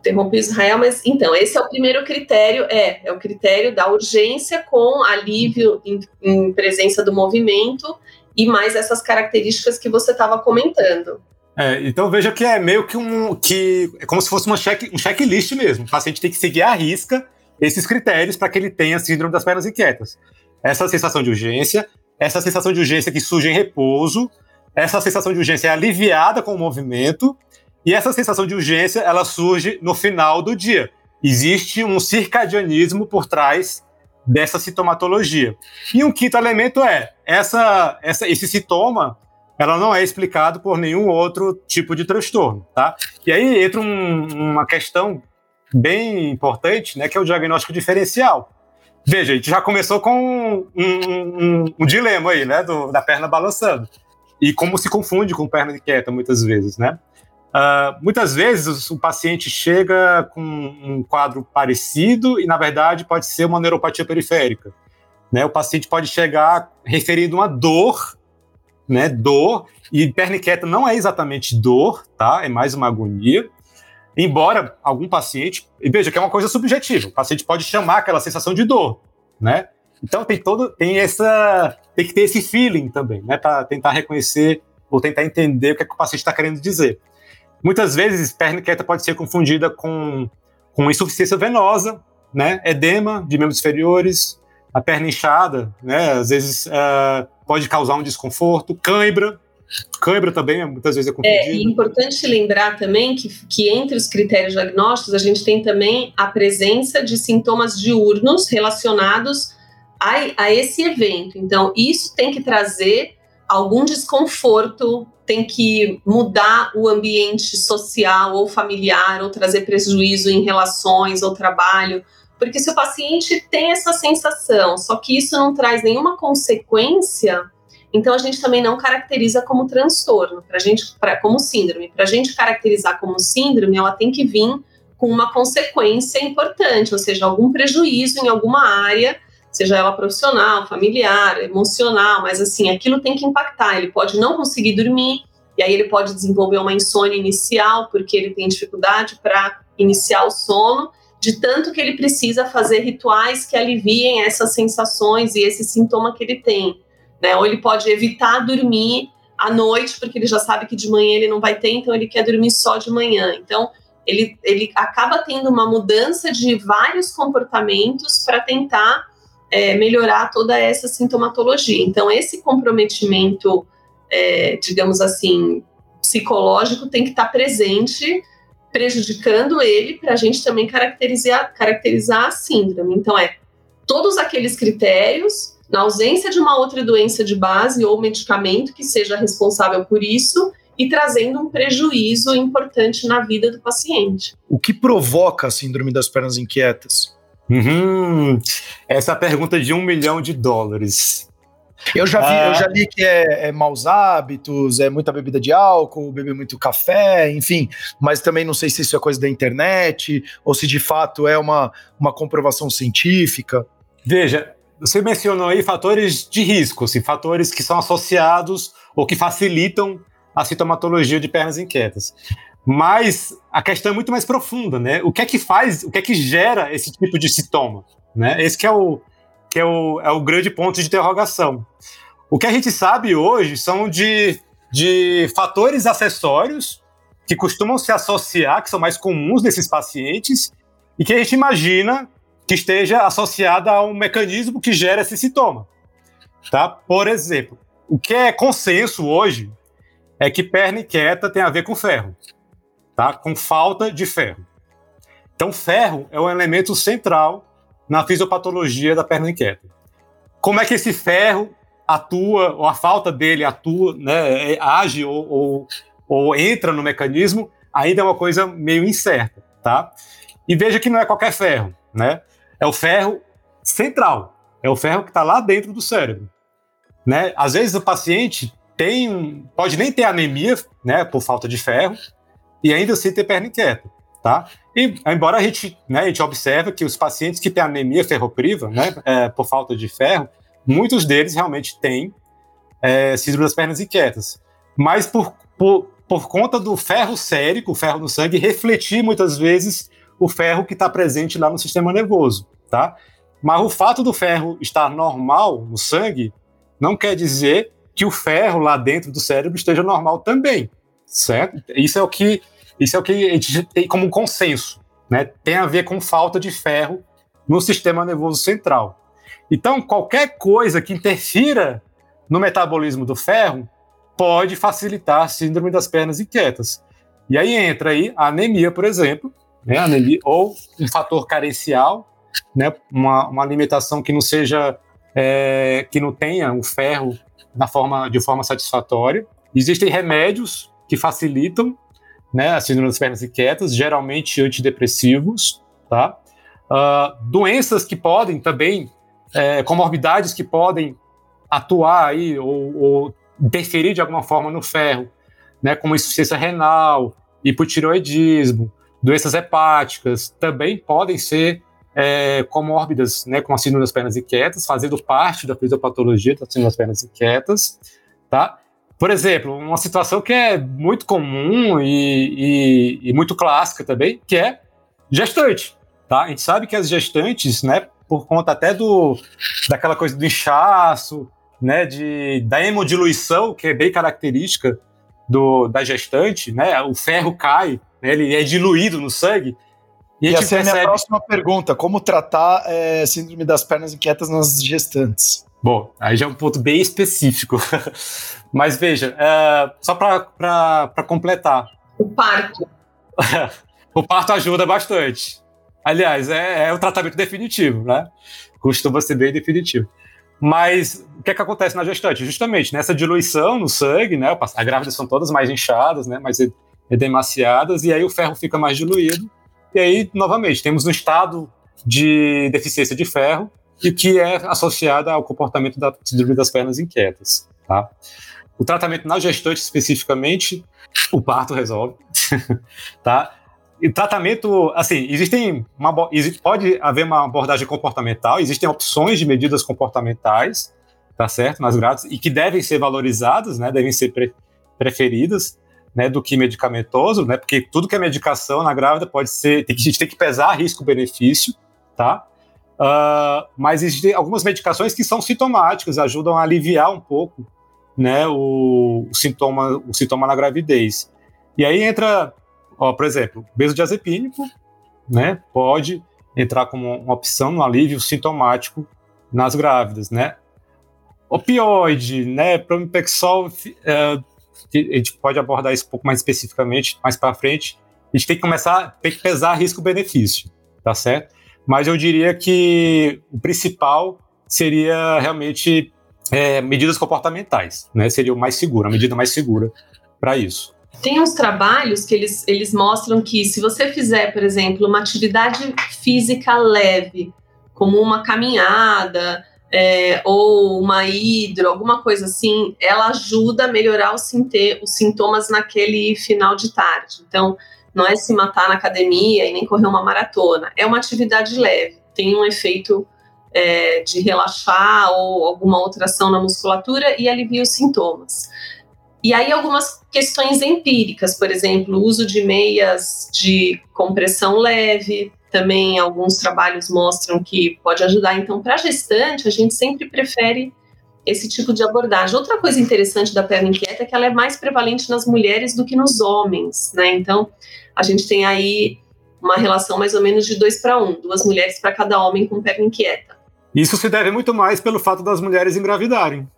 Interrompi Israel, mas então, esse é o primeiro critério, é, é o critério da urgência com alívio em, em presença do movimento e mais essas características que você estava comentando. É, então veja que é meio que um que é como se fosse uma check, um checklist mesmo. O paciente tem que seguir à risca esses critérios para que ele tenha síndrome das pernas inquietas. Essa sensação de urgência, essa sensação de urgência que surge em repouso, essa sensação de urgência é aliviada com o movimento, e essa sensação de urgência ela surge no final do dia. Existe um circadianismo por trás dessa sintomatologia. E um quinto elemento é essa, essa, esse sintoma ela não é explicado por nenhum outro tipo de transtorno, tá? E aí entra um, uma questão bem importante, né, que é o diagnóstico diferencial. Veja, a gente já começou com um, um, um dilema aí, né, do, da perna balançando. E como se confunde com perna inquieta muitas vezes, né? Uh, muitas vezes o paciente chega com um quadro parecido e, na verdade, pode ser uma neuropatia periférica. Né? O paciente pode chegar referindo uma dor, né? Dor, e perna inquieta não é exatamente dor, tá? É mais uma agonia. Embora algum paciente, e veja que é uma coisa subjetiva, o paciente pode chamar aquela sensação de dor, né? Então tem todo, tem essa, tem que ter esse feeling também, né, para tentar reconhecer ou tentar entender o que, é que o paciente está querendo dizer. Muitas vezes perna quieta pode ser confundida com, com insuficiência venosa, né, edema de membros inferiores, a perna inchada, né, às vezes uh, pode causar um desconforto, cãibra, Cãibra também, muitas vezes é confundido. É, é importante lembrar também que, que entre os critérios diagnósticos a gente tem também a presença de sintomas diurnos relacionados a, a esse evento. Então, isso tem que trazer algum desconforto, tem que mudar o ambiente social ou familiar, ou trazer prejuízo em relações ou trabalho. Porque se o paciente tem essa sensação, só que isso não traz nenhuma consequência, então a gente também não caracteriza como transtorno, para gente, pra, como síndrome. Para a gente caracterizar como síndrome, ela tem que vir com uma consequência importante, ou seja, algum prejuízo em alguma área, seja ela profissional, familiar, emocional, mas assim, aquilo tem que impactar. Ele pode não conseguir dormir, e aí ele pode desenvolver uma insônia inicial, porque ele tem dificuldade para iniciar o sono, de tanto que ele precisa fazer rituais que aliviem essas sensações e esse sintoma que ele tem né? Ou ele pode evitar dormir à noite, porque ele já sabe que de manhã ele não vai ter, então ele quer dormir só de manhã. Então, ele, ele acaba tendo uma mudança de vários comportamentos para tentar é, melhorar toda essa sintomatologia. Então, esse comprometimento, é, digamos assim, psicológico tem que estar tá presente, prejudicando ele, para a gente também caracterizar, caracterizar a síndrome. Então, é todos aqueles critérios na ausência de uma outra doença de base ou medicamento que seja responsável por isso e trazendo um prejuízo importante na vida do paciente. O que provoca a síndrome das pernas inquietas? Uhum. Essa é pergunta de um milhão de dólares. Eu já vi, eu já li que é, é maus hábitos, é muita bebida de álcool, beber muito café, enfim, mas também não sei se isso é coisa da internet ou se de fato é uma, uma comprovação científica. Veja, você mencionou aí fatores de risco, assim, fatores que são associados ou que facilitam a sintomatologia de pernas inquietas. Mas a questão é muito mais profunda, né? O que é que faz, o que é que gera esse tipo de sintoma? Né? Esse que é o, que é o, é o grande ponto de interrogação. O que a gente sabe hoje são de, de fatores acessórios que costumam se associar, que são mais comuns nesses pacientes, e que a gente imagina que esteja associada a um mecanismo que gera esse sintoma. Tá? Por exemplo, o que é consenso hoje é que perna inquieta tem a ver com ferro, tá? com falta de ferro. Então, ferro é um elemento central na fisiopatologia da perna inquieta. Como é que esse ferro atua, ou a falta dele atua, né, é, age ou, ou, ou entra no mecanismo, ainda é uma coisa meio incerta, tá? E veja que não é qualquer ferro, né? É o ferro central, é o ferro que está lá dentro do cérebro, né? Às vezes o paciente tem, pode nem ter anemia, né, por falta de ferro, e ainda assim ter perna inquieta, tá? E, embora a gente, né, a gente observa que os pacientes que têm anemia ferropriva, né, é, por falta de ferro, muitos deles realmente têm é, síndrome das pernas inquietas. Mas por, por, por conta do ferro sérico, o ferro no sangue, refletir muitas vezes o ferro que está presente lá no sistema nervoso, tá? Mas o fato do ferro estar normal no sangue não quer dizer que o ferro lá dentro do cérebro esteja normal também, certo? Isso é o que isso é o que a gente tem como consenso, né? Tem a ver com falta de ferro no sistema nervoso central. Então, qualquer coisa que interfira no metabolismo do ferro pode facilitar a síndrome das pernas inquietas. E aí entra aí a anemia, por exemplo, né? Anemia, ou um fator carencial, né? Uma, uma alimentação que não seja é, que não tenha o ferro na forma de forma satisfatória. Existem remédios que facilitam né, a síndrome das pernas inquietas, geralmente antidepressivos, tá? Uh, doenças que podem também, é, comorbidades que podem atuar aí ou, ou, interferir de alguma forma no ferro, né, como insuficiência renal, hipotireoidismo, doenças hepáticas, também podem ser é, comórbidas, né, com a síndrome das pernas inquietas, fazendo parte da fisiopatologia da síndrome das pernas inquietas, tá? Por exemplo, uma situação que é muito comum e, e, e, muito clássica também, que é gestante. Tá? A gente sabe que as gestantes, né, por conta até do daquela coisa do inchaço, né, de, da hemodiluição, que é bem característica do, da gestante, né, o ferro cai, né, ele é diluído no sangue. E, e essa percebe... é a minha próxima pergunta: como tratar é, síndrome das pernas inquietas nas gestantes? Bom, aí já é um ponto bem específico. (laughs) Mas veja, é, só para completar. O parto. (laughs) o parto ajuda bastante. Aliás, é, é o tratamento definitivo, né? Costuma ser bem definitivo. Mas o que é que acontece na gestante? Justamente nessa diluição no sangue, né? As grávidas são todas mais inchadas, né? Mais edemaciadas, e aí o ferro fica mais diluído. E aí, novamente, temos um estado de deficiência de ferro, e que é associada ao comportamento da síndrome das pernas inquietas. Tá? O tratamento na gestante, especificamente, o parto resolve. (laughs) tá? E tratamento, assim, existem uma, existe, pode haver uma abordagem comportamental, existem opções de medidas comportamentais, tá certo, nas grávidas, e que devem ser valorizadas, né, devem ser pre, preferidas, né, do que medicamentoso, né, porque tudo que é medicação na grávida pode ser, tem que, a gente tem que pesar risco-benefício, tá? Uh, mas existem algumas medicações que são sintomáticas, ajudam a aliviar um pouco né, o, o, sintoma, o sintoma na gravidez. E aí entra, ó, por exemplo, benzodiazepínico, né, pode entrar como uma opção no alívio sintomático nas grávidas, né? Opioide, né, promipexol, uh, a gente pode abordar isso um pouco mais especificamente mais para frente. A gente tem que começar, tem que pesar risco-benefício, tá certo? mas eu diria que o principal seria realmente é, medidas comportamentais, né? Seria o mais seguro, a medida mais segura para isso. Tem uns trabalhos que eles, eles mostram que se você fizer, por exemplo, uma atividade física leve, como uma caminhada, é, ou uma hidro, alguma coisa assim, ela ajuda a melhorar os, os sintomas naquele final de tarde. Então, não é se matar na academia e nem correr uma maratona, é uma atividade leve, tem um efeito é, de relaxar ou alguma outra ação na musculatura e alivia os sintomas. E aí algumas questões empíricas, por exemplo, o uso de meias de compressão leve, também alguns trabalhos mostram que pode ajudar. Então, para gestante, a gente sempre prefere esse tipo de abordagem. Outra coisa interessante da perna inquieta é que ela é mais prevalente nas mulheres do que nos homens, né? Então, a gente tem aí uma relação mais ou menos de dois para um, duas mulheres para cada homem com perna inquieta. Isso se deve muito mais pelo fato das mulheres engravidarem.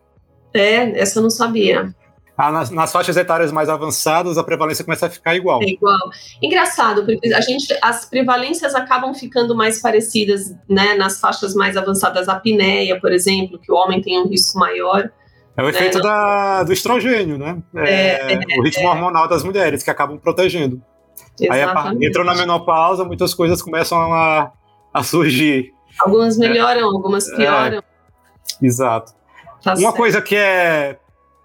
É, essa eu não sabia. Ah, nas, nas, faixas etárias mais avançadas, a prevalência começa a ficar igual. É igual. Engraçado, porque a gente, as prevalências acabam ficando mais parecidas, né, nas faixas mais avançadas, a apneia, por exemplo, que o homem tem um risco maior. É o né, efeito da, do estrogênio, né? É, é, o ritmo é. hormonal das mulheres que acabam protegendo. Exatamente. Aí entrou na menopausa, muitas coisas começam a, a surgir. Algumas melhoram, algumas é. pioram. exato. Tá Uma certo. coisa que é é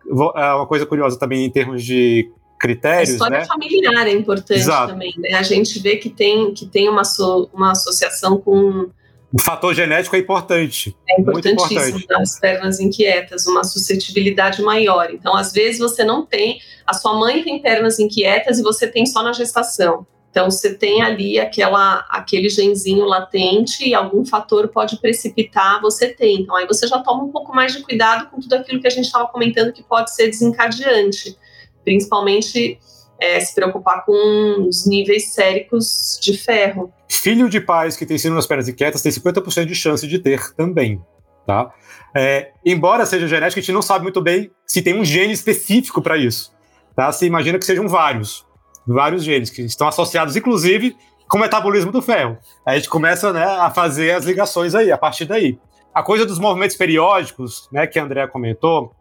uma coisa curiosa também em termos de critérios. A história né? familiar é importante Exato. também. Né? A gente vê que tem, que tem uma, so, uma associação com. O fator genético é importante. É importantíssimo importante. nas pernas inquietas, uma suscetibilidade maior. Então, às vezes, você não tem. A sua mãe tem pernas inquietas e você tem só na gestação. Então, você tem ali aquela, aquele genzinho latente e algum fator pode precipitar, você tem. Então, aí você já toma um pouco mais de cuidado com tudo aquilo que a gente estava comentando que pode ser desencadeante. Principalmente é, se preocupar com os níveis séricos de ferro. Filho de pais que têm síndrome das pernas inquietas tem 50% de chance de ter também. Tá? É, embora seja genético, a gente não sabe muito bem se tem um gene específico para isso. Tá? Você imagina que sejam vários vários genes que estão associados, inclusive, com o metabolismo do ferro. A gente começa né, a fazer as ligações aí, a partir daí. A coisa dos movimentos periódicos, né, que a Andrea comentou,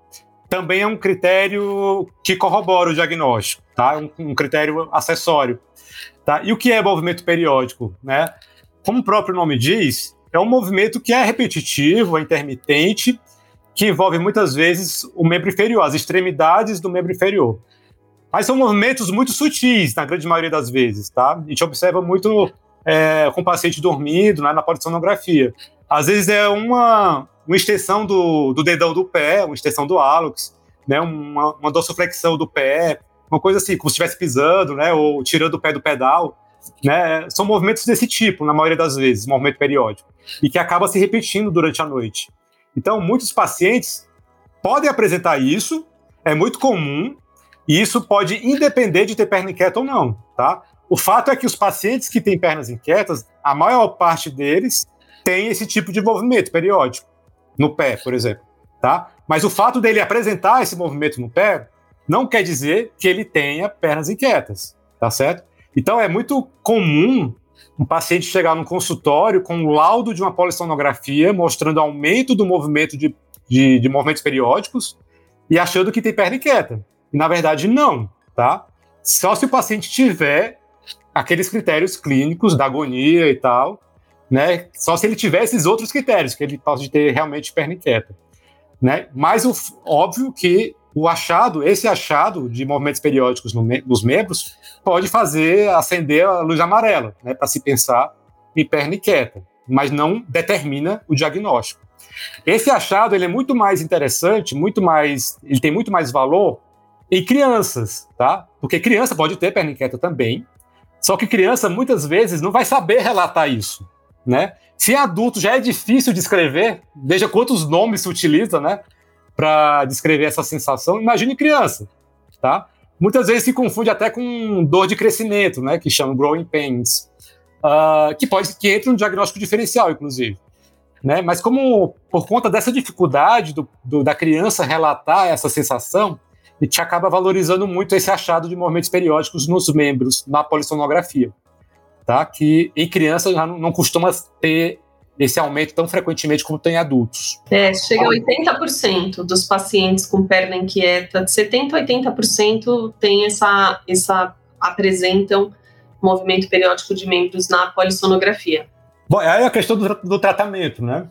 também é um critério que corrobora o diagnóstico, tá? Um, um critério acessório. Tá? E o que é movimento periódico? Né? Como o próprio nome diz, é um movimento que é repetitivo, é intermitente, que envolve muitas vezes o membro inferior, as extremidades do membro inferior. Mas são movimentos muito sutis, na grande maioria das vezes, tá? A gente observa muito é, com o paciente dormindo, né, na polissonografia. Às vezes é uma, uma extensão do, do dedão do pé, uma extensão do hálux, né, uma, uma dorsoflexão do pé, uma coisa assim, como se estivesse pisando, né, ou tirando o pé do pedal. Né, são movimentos desse tipo, na maioria das vezes, movimento periódico, e que acaba se repetindo durante a noite. Então, muitos pacientes podem apresentar isso, é muito comum, e isso pode independer de ter perna inquieta ou não, tá? O fato é que os pacientes que têm pernas inquietas, a maior parte deles tem esse tipo de movimento periódico, no pé, por exemplo, tá? Mas o fato dele apresentar esse movimento no pé não quer dizer que ele tenha pernas inquietas, tá certo? Então é muito comum um paciente chegar no consultório com um laudo de uma polissonografia mostrando aumento do movimento de, de, de movimentos periódicos e achando que tem perna inquieta. Na verdade, não, tá? Só se o paciente tiver aqueles critérios clínicos da agonia e tal, né? Só se ele tiver esses outros critérios, que ele pode ter realmente perna inquieta, né? Mas o, óbvio que o achado, esse achado de movimentos periódicos no nos membros, pode fazer acender a luz amarela, né? Para se pensar em perna inquieta, mas não determina o diagnóstico. Esse achado ele é muito mais interessante, muito mais, ele tem muito mais valor em crianças, tá? Porque criança pode ter perna inquieta também, só que criança muitas vezes não vai saber relatar isso, né? Se adulto já é difícil descrever, veja quantos nomes se utiliza, né, para descrever essa sensação, imagine criança, tá? Muitas vezes se confunde até com dor de crescimento, né, que chama growing pains, uh, que pode que entre no diagnóstico diferencial, inclusive. Né? Mas como por conta dessa dificuldade do, do, da criança relatar essa sensação, a gente acaba valorizando muito esse achado de movimentos periódicos nos membros, na polissonografia, tá? que em crianças já não, não costuma ter esse aumento tão frequentemente como tem em adultos. É, chega a 80% dos pacientes com perna inquieta, de 70% a 80% tem essa, essa, apresentam movimento periódico de membros na polissonografia. Bom, aí a questão do, do tratamento, né?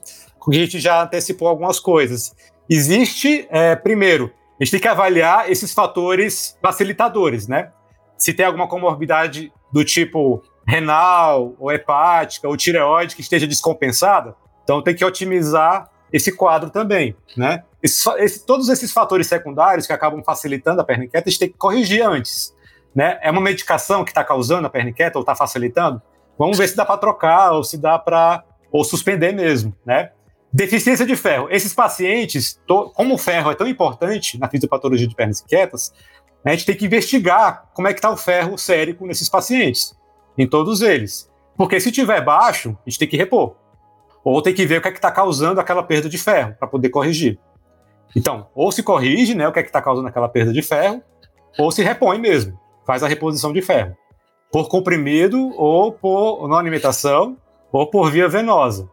a gente já antecipou algumas coisas. Existe, é, primeiro, a gente tem que avaliar esses fatores facilitadores, né? Se tem alguma comorbidade do tipo renal, ou hepática, ou tireoide que esteja descompensada, então tem que otimizar esse quadro também, né? Esse, esse, todos esses fatores secundários que acabam facilitando a perna inquieta, a gente tem que corrigir antes, né? É uma medicação que está causando a perna inquieta ou está facilitando? Vamos ver se dá para trocar ou se dá para ou suspender mesmo, né? Deficiência de ferro. Esses pacientes, to, como o ferro é tão importante na fisiopatologia de pernas inquietas, a gente tem que investigar como é que está o ferro sérico nesses pacientes, em todos eles. Porque se tiver baixo, a gente tem que repor. Ou tem que ver o que é que está causando aquela perda de ferro, para poder corrigir. Então, ou se corrige, né, o que é que está causando aquela perda de ferro, ou se repõe mesmo, faz a reposição de ferro. Por comprimido, ou por na alimentação, ou por via venosa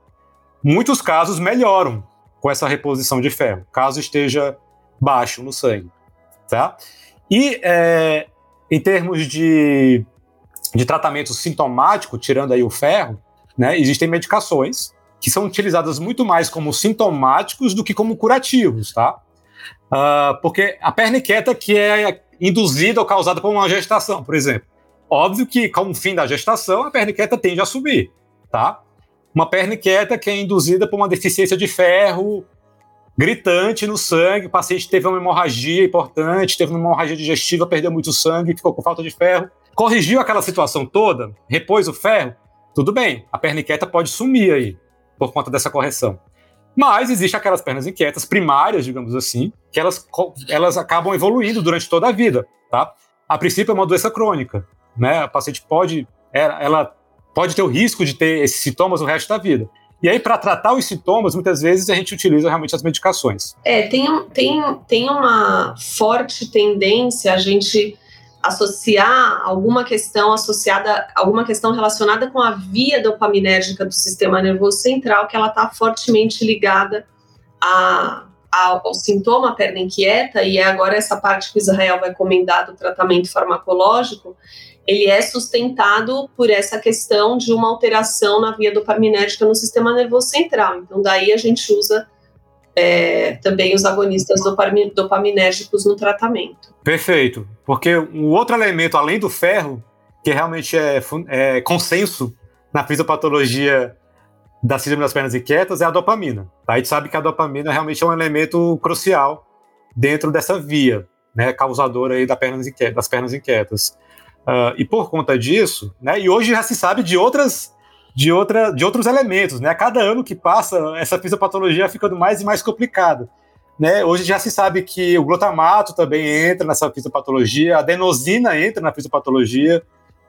muitos casos melhoram com essa reposição de ferro, caso esteja baixo no sangue, tá? E é, em termos de, de tratamento sintomático, tirando aí o ferro, né, existem medicações que são utilizadas muito mais como sintomáticos do que como curativos, tá? Uh, porque a perna quieta que é induzida ou causada por uma gestação, por exemplo. Óbvio que com o fim da gestação, a perna quieta tende a subir, tá? Uma perna inquieta que é induzida por uma deficiência de ferro gritante no sangue, o paciente teve uma hemorragia importante, teve uma hemorragia digestiva, perdeu muito sangue, ficou com falta de ferro, corrigiu aquela situação toda, repôs o ferro, tudo bem, a perna inquieta pode sumir aí, por conta dessa correção. Mas existem aquelas pernas inquietas primárias, digamos assim, que elas, elas acabam evoluindo durante toda a vida, tá? A princípio é uma doença crônica, né? A paciente pode, ela, ela pode ter o risco de ter esses sintomas o resto da vida. E aí, para tratar os sintomas, muitas vezes a gente utiliza realmente as medicações. É, tem, tem, tem uma forte tendência a gente associar alguma questão associada, alguma questão relacionada com a via dopaminérgica do sistema nervoso central, que ela está fortemente ligada a, ao sintoma perna inquieta, e é agora essa parte que o Israel vai comentar do tratamento farmacológico, ele é sustentado por essa questão de uma alteração na via dopaminérgica no sistema nervoso central. Então, daí a gente usa é, também os agonistas dopaminérgicos no tratamento. Perfeito, porque um outro elemento além do ferro, que realmente é, é consenso na fisiopatologia da síndrome das pernas inquietas, é a dopamina. Tá? A gente sabe que a dopamina realmente é um elemento crucial dentro dessa via, né, causadora aí das pernas inquietas. Das pernas inquietas. Uh, e por conta disso, né, e hoje já se sabe de outras de, outra, de outros elementos, né? Cada ano que passa, essa fisiopatologia ficando mais e mais complicada. Né? Hoje já se sabe que o glutamato também entra nessa fisiopatologia, a adenosina entra na fisiopatologia,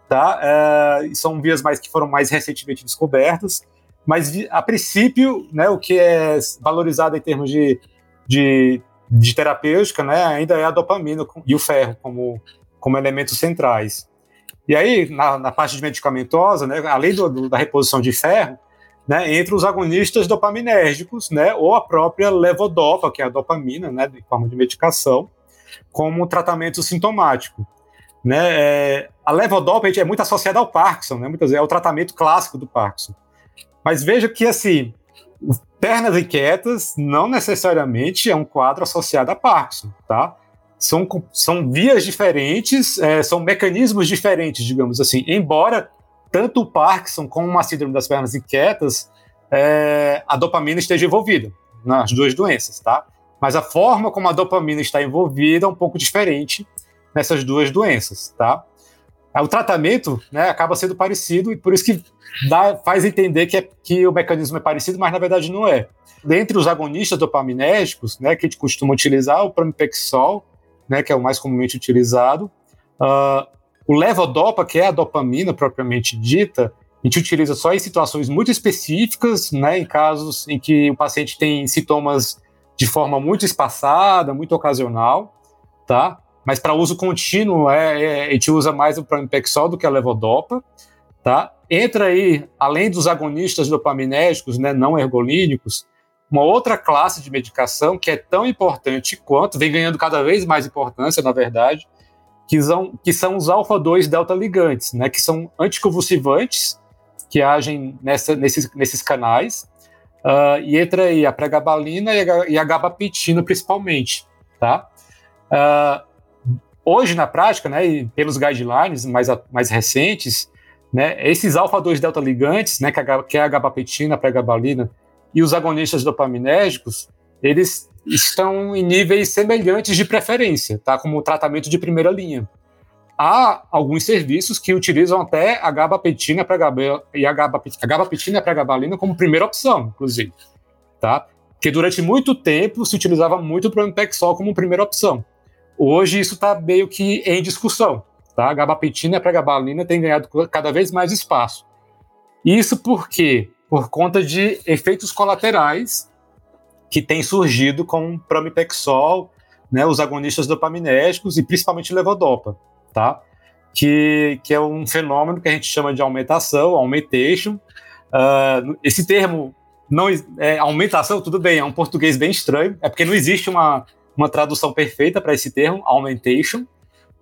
tá? Uh, são vias mais que foram mais recentemente descobertas, mas a princípio, né, o que é valorizado em termos de, de, de terapêutica, né, ainda é a dopamina e o ferro como como elementos centrais. E aí, na, na parte de medicamentosa, né, além do, do, da reposição de ferro, né, entre os agonistas dopaminérgicos, né, ou a própria levodopa, que é a dopamina, né, em forma de medicação, como tratamento sintomático. Né, é, a levodopa é muito associada ao Parkinson, né, muitas vezes é o tratamento clássico do Parkinson. Mas veja que, assim, pernas inquietas não necessariamente é um quadro associado a Parkinson, tá? são, são vias diferentes, é, são mecanismos diferentes, digamos assim. Embora tanto o Parkinson como a síndrome das pernas inquietas, é, a dopamina esteja envolvida nas duas doenças, tá? Mas a forma como a dopamina está envolvida é um pouco diferente nessas duas doenças, tá? O tratamento né, acaba sendo parecido e por isso que dá, faz entender que, é, que o mecanismo é parecido, mas na verdade não é. Dentre os agonistas dopaminérgicos, né, que a gente costuma utilizar, o pramipexol né, que é o mais comumente utilizado. Uh, o levodopa, que é a dopamina propriamente dita, a gente utiliza só em situações muito específicas, né, em casos em que o paciente tem sintomas de forma muito espaçada, muito ocasional, tá? Mas para uso contínuo, é, é, a gente usa mais o pramipexol do que a levodopa, tá? Entra aí, além dos agonistas dopaminérgicos, né, não ergolínicos, uma outra classe de medicação que é tão importante quanto, vem ganhando cada vez mais importância, na verdade, que são, que são os alfa-2 delta ligantes, né, que são anticonvulsivantes que agem nessa, nesses, nesses canais, Uh, e entra aí a pregabalina e a, e a gabapentina principalmente, tá? Uh, hoje, na prática, né, pelos guidelines mais, mais recentes, né, esses alfa-2 delta ligantes, né, que, que é a gabapentina, a pregabalina, e os agonistas dopaminérgicos, eles estão em níveis semelhantes de preferência, tá? Como tratamento de primeira linha. Há alguns serviços que utilizam até a gabapentina e a gabapentina e a pregabalina como primeira opção, inclusive, tá? Porque durante muito tempo se utilizava muito o Pramipexol como primeira opção. Hoje isso está meio que em discussão, tá? A gabapentina e a pregabalina têm ganhado cada vez mais espaço. Isso por quê? Por conta de efeitos colaterais que têm surgido com Pramipexol, né, os agonistas dopaminérgicos e principalmente levodopa tá? Que, que é um fenômeno que a gente chama de aumentação, aumentation. Uh, esse termo não é aumentação, tudo bem, é um português bem estranho, é porque não existe uma, uma tradução perfeita para esse termo, aumentation,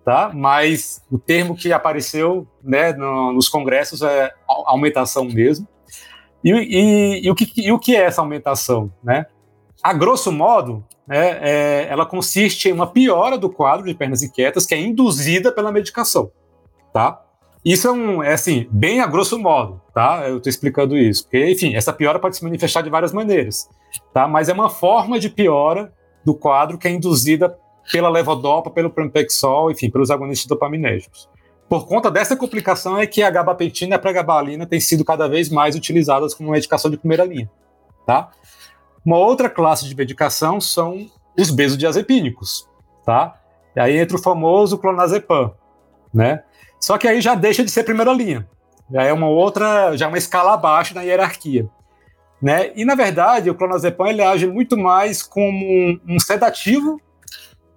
tá? Mas o termo que apareceu, né, no, nos congressos é aumentação mesmo. E, e, e, o que, e o que é essa aumentação, né? A grosso modo, né, é, ela consiste em uma piora do quadro de pernas inquietas que é induzida pela medicação, tá? Isso é, um, é assim, bem a grosso modo, tá? Eu estou explicando isso, porque, enfim, essa piora pode se manifestar de várias maneiras, tá? Mas é uma forma de piora do quadro que é induzida pela levodopa, pelo pramipexol, enfim, pelos agonistas dopaminérgicos. Por conta dessa complicação é que a gabapentina e a pregabalina têm sido cada vez mais utilizadas como medicação de primeira linha, tá? Uma outra classe de medicação são os benzodiazepínicos, tá? E aí entra o famoso clonazepam, né? Só que aí já deixa de ser primeira linha. Já é uma outra, já é uma escala abaixo na hierarquia. Né? E na verdade, o clonazepam ele age muito mais como um, um sedativo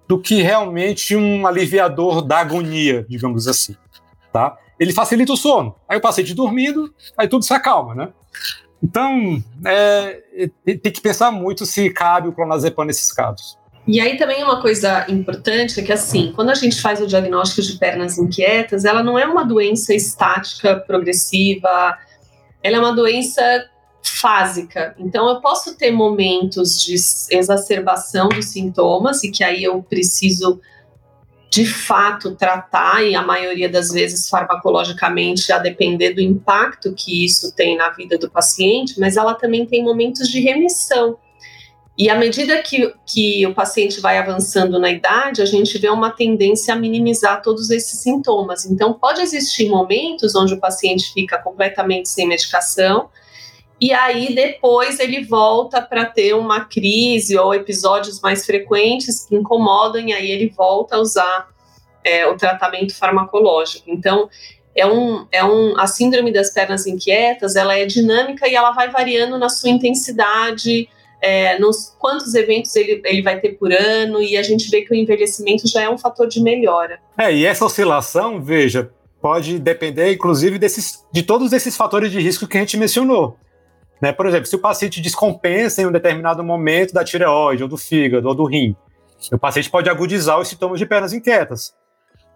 do que realmente um aliviador da agonia, digamos assim, tá? Ele facilita o sono. Aí o paciente dormindo, aí tudo se acalma, né? Então, é, tem que pensar muito se cabe o clonazepam nesses casos. E aí também uma coisa importante é que assim, quando a gente faz o diagnóstico de pernas inquietas, ela não é uma doença estática, progressiva, ela é uma doença fásica. Então eu posso ter momentos de exacerbação dos sintomas e que aí eu preciso de fato tratar, e a maioria das vezes farmacologicamente, a depender do impacto que isso tem na vida do paciente, mas ela também tem momentos de remissão. E à medida que, que o paciente vai avançando na idade, a gente vê uma tendência a minimizar todos esses sintomas. Então, pode existir momentos onde o paciente fica completamente sem medicação, e aí depois ele volta para ter uma crise ou episódios mais frequentes que incomodam, e aí ele volta a usar é, o tratamento farmacológico. Então, é um, é um, a síndrome das pernas inquietas, ela é dinâmica e ela vai variando na sua intensidade, é, nos quantos eventos ele, ele vai ter por ano, e a gente vê que o envelhecimento já é um fator de melhora. É, e essa oscilação, veja, pode depender, inclusive, desses, de todos esses fatores de risco que a gente mencionou. Né? Por exemplo, se o paciente descompensa em um determinado momento da tireoide, ou do fígado, ou do rim, o paciente pode agudizar os sintomas de pernas inquietas.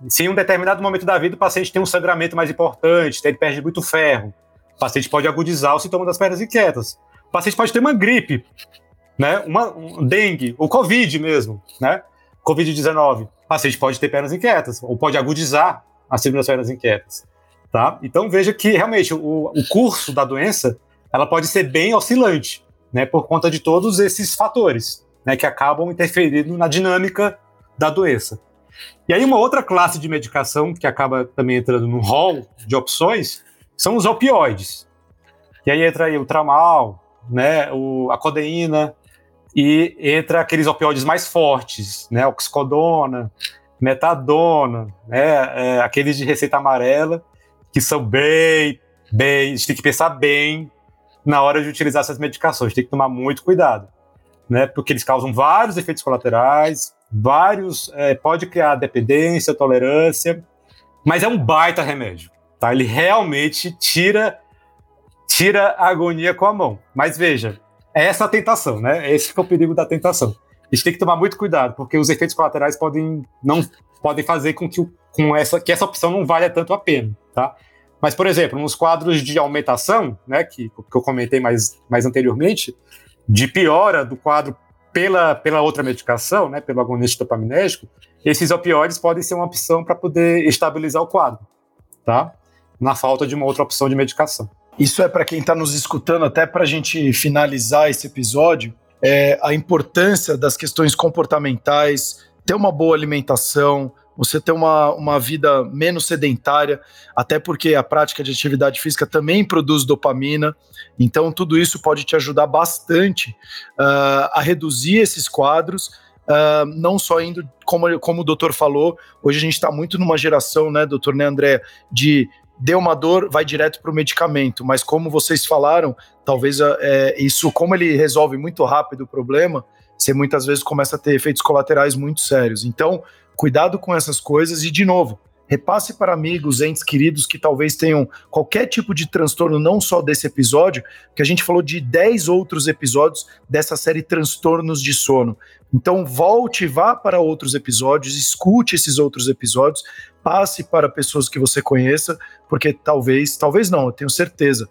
Se em um determinado momento da vida o paciente tem um sangramento mais importante, ele perde muito ferro, o paciente pode agudizar o sintoma das pernas inquietas. O paciente pode ter uma gripe, né? Uma, um dengue, ou Covid mesmo, né? Covid-19. O paciente pode ter pernas inquietas, ou pode agudizar a síndrome das pernas inquietas. Tá? Então veja que realmente o, o curso da doença ela pode ser bem oscilante, né, por conta de todos esses fatores, né, que acabam interferindo na dinâmica da doença. E aí uma outra classe de medicação que acaba também entrando no hall de opções são os opioides. E aí entra aí o tramal, né, o, a codeína e entra aqueles opioides mais fortes, né, oxicodona, metadona, né, é, aqueles de receita amarela que são bem, bem, a gente tem que pensar bem na hora de utilizar essas medicações, tem que tomar muito cuidado, né, porque eles causam vários efeitos colaterais, vários, é, pode criar dependência, tolerância, mas é um baita remédio, tá? Ele realmente tira tira a agonia com a mão. Mas veja, é essa a tentação, né? Esse é o perigo da tentação. A gente tem que tomar muito cuidado, porque os efeitos colaterais podem não podem fazer com que, com essa, que essa opção não valha tanto a pena, tá? Mas, por exemplo, nos quadros de aumentação, né, que, que eu comentei mais, mais anteriormente, de piora do quadro pela, pela outra medicação, né, pelo agonista dopaminérgico, esses opioides podem ser uma opção para poder estabilizar o quadro, tá? Na falta de uma outra opção de medicação. Isso é para quem está nos escutando, até para a gente finalizar esse episódio, é, a importância das questões comportamentais, ter uma boa alimentação, você ter uma, uma vida menos sedentária, até porque a prática de atividade física também produz dopamina, então tudo isso pode te ajudar bastante uh, a reduzir esses quadros. Uh, não só indo, como, como o doutor falou, hoje a gente está muito numa geração, né, doutor né, André, de deu uma dor, vai direto para o medicamento. Mas como vocês falaram, talvez é, isso, como ele resolve muito rápido o problema, você muitas vezes começa a ter efeitos colaterais muito sérios. Então, cuidado com essas coisas e, de novo, repasse para amigos, entes queridos que talvez tenham qualquer tipo de transtorno, não só desse episódio, que a gente falou de 10 outros episódios dessa série Transtornos de Sono. Então, volte, vá para outros episódios, escute esses outros episódios, passe para pessoas que você conheça, porque talvez, talvez não, eu tenho certeza,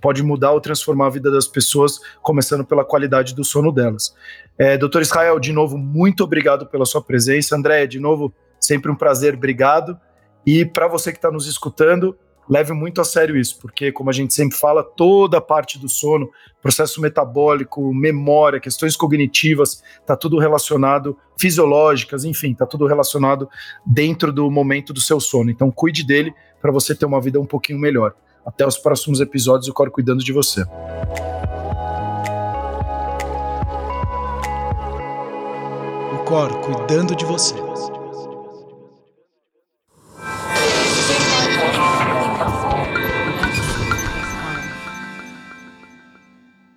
pode mudar ou transformar a vida das pessoas, começando pela qualidade do sono delas. É, Doutor Israel, de novo, muito obrigado pela sua presença. André, de novo, sempre um prazer, obrigado. E para você que está nos escutando, leve muito a sério isso, porque, como a gente sempre fala, toda a parte do sono, processo metabólico, memória, questões cognitivas, está tudo relacionado, fisiológicas, enfim, está tudo relacionado dentro do momento do seu sono. Então, cuide dele para você ter uma vida um pouquinho melhor. Até os próximos episódios, o Cor cuidando de você. O Cor cuidando de você.